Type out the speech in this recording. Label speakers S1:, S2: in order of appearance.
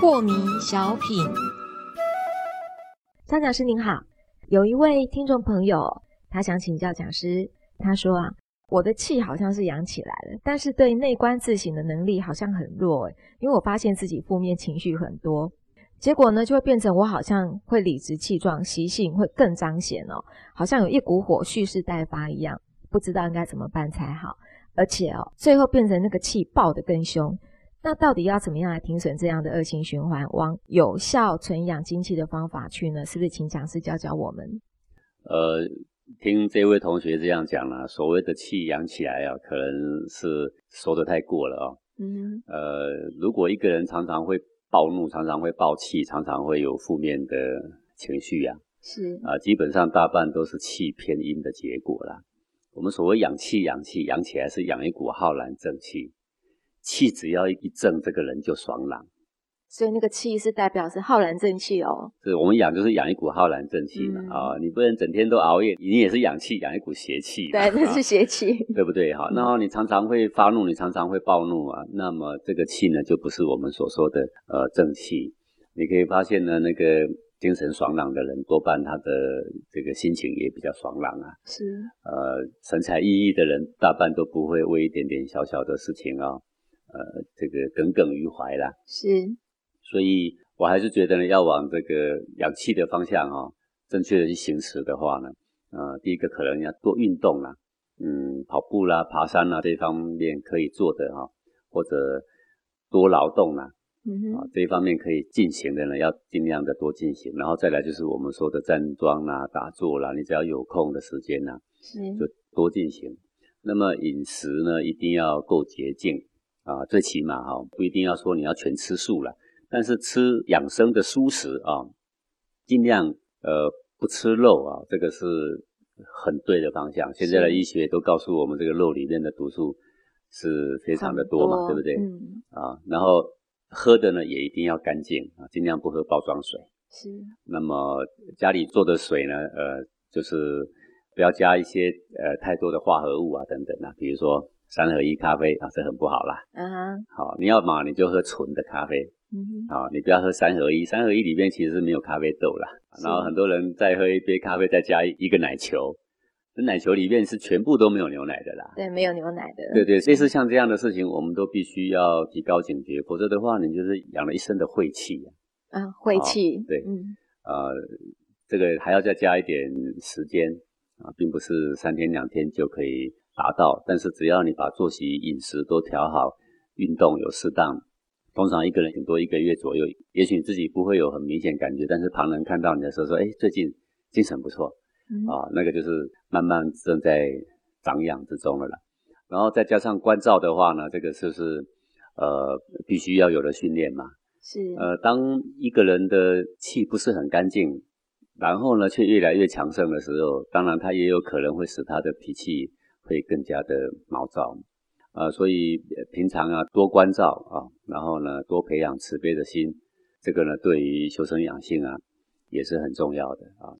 S1: 破迷小品，张讲师您好，有一位听众朋友，他想请教讲师，他说啊，我的气好像是养起来了，但是对内观自省的能力好像很弱，因为我发现自己负面情绪很多，结果呢就会变成我好像会理直气壮，习性会更彰显哦，好像有一股火蓄势待发一样，不知道应该怎么办才好，而且哦，最后变成那个气爆得更凶。那到底要怎么样来停损这样的恶性循环，往有效存养精气的方法去呢？是不是请讲师教教我们？
S2: 呃，听这位同学这样讲了，所谓的气养起来啊，可能是说的太过了啊。嗯。呃，如果一个人常常会暴怒，常常会暴气，常常会有负面的情绪呀，
S1: 是
S2: 啊，基本上大半都是气偏阴的结果啦。我们所谓养气，养气养起来是养一股浩然正气。气只要一正，这个人就爽朗，
S1: 所以那个气是代表是浩然正气哦。
S2: 是我们养就是养一股浩然正气嘛啊，你不能整天都熬夜，你也是养气，养一股邪气。
S1: 对，那是邪气，
S2: 对不对？哈，然后你常常会发怒，你常常会暴怒啊，那么这个气呢，就不是我们所说的呃正气。你可以发现呢，那个精神爽朗的人，多半他的这个心情也比较爽朗啊。
S1: 是，
S2: 呃，神采奕奕的人，大半都不会为一点点小小的事情啊。呃，这个耿耿于怀啦，
S1: 是，
S2: 所以我还是觉得呢，要往这个氧气的方向哈，正确的去行驶的话呢，呃，第一个可能要多运动啦，嗯，跑步啦、爬山啦这方面可以做的哈，或者多劳动啦，嗯哼，啊，这一方面可以进行的呢，要尽量的多进行，然后再来就是我们说的站桩啦、打坐啦，你只要有空的时间呢，是，就多进行。那么饮食呢，一定要够洁净。啊，最起码哈，不一定要说你要全吃素了，但是吃养生的蔬食啊，尽量呃不吃肉啊，这个是很对的方向。现在的医学都告诉我们，这个肉里面的毒素是非常的多嘛，对不对？嗯。啊，然后喝的呢也一定要干净啊，尽量不喝包装水。
S1: 是。
S2: 那么家里做的水呢，呃，就是不要加一些呃太多的化合物啊等等啊，比如说。三合一咖啡啊，这很不好啦。嗯哼，好，你要嘛你就喝纯的咖啡。嗯哼，好，你不要喝三合一，三合一里面其实是没有咖啡豆啦。然后很多人再喝一杯咖啡，再加一个奶球，那奶球里面是全部都没有牛奶的啦。
S1: 对，没有牛奶的。
S2: 对对，类似像这样的事情，我们都必须要提高警觉，否则的话，你就是养了一身的晦气。
S1: 啊，晦气。
S2: 对，嗯，呃，这个还要再加一点时间啊，并不是三天两天就可以。达到，但是只要你把作息、饮食都调好，运动有适当，通常一个人顶多一个月左右，也许你自己不会有很明显感觉，但是旁人看到你的时候说：“哎，最近精神不错啊。”那个就是慢慢正在长养之中了啦。然后再加上关照的话呢，这个就是呃必须要有的训练嘛。
S1: 是
S2: 呃，当一个人的气不是很干净，然后呢却越来越强盛的时候，当然他也有可能会使他的脾气。会更加的毛躁，啊，所以平常啊多关照啊，然后呢多培养慈悲的心，这个呢对于修身养性啊也是很重要的啊。